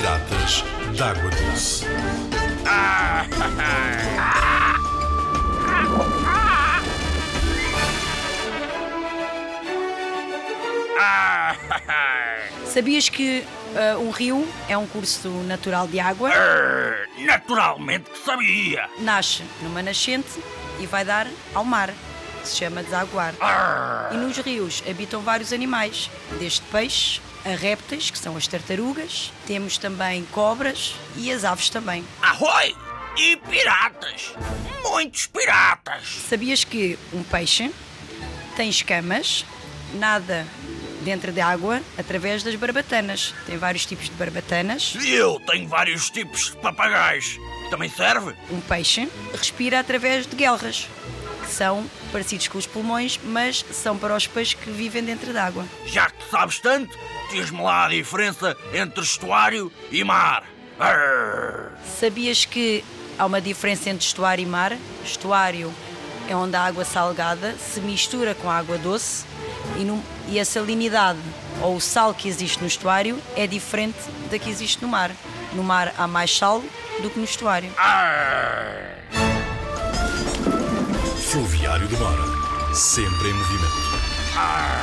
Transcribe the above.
latas d'água doce. Sabias que ah, um rio é um curso natural de água? Arr, Naturalmente que sabia. Nasce numa nascente e vai dar ao mar. Se chama desaguar. Arr, E nos rios habitam vários animais, desde peixes a répteis, que são as tartarugas, temos também cobras e as aves também. Arroi! E piratas! Muitos piratas! Sabias que um peixe tem escamas, nada dentro de água através das barbatanas. Tem vários tipos de barbatanas. E eu tenho vários tipos de papagaios. Também serve? Um peixe respira através de guelras, que são parecidos com os pulmões, mas são para os peixes que vivem dentro de água. Já que sabes tanto, diz-me lá a diferença entre estuário e mar. Arr, Sabias que há uma diferença entre estuário e mar? Estuário é onde a água salgada se mistura com a água doce e, no- e a salinidade ou o sal que existe no estuário é diferente da que existe no mar. No mar há mais sal do que no estuário. arr. Fluviário do Mar. Sempre em movimento. Arr.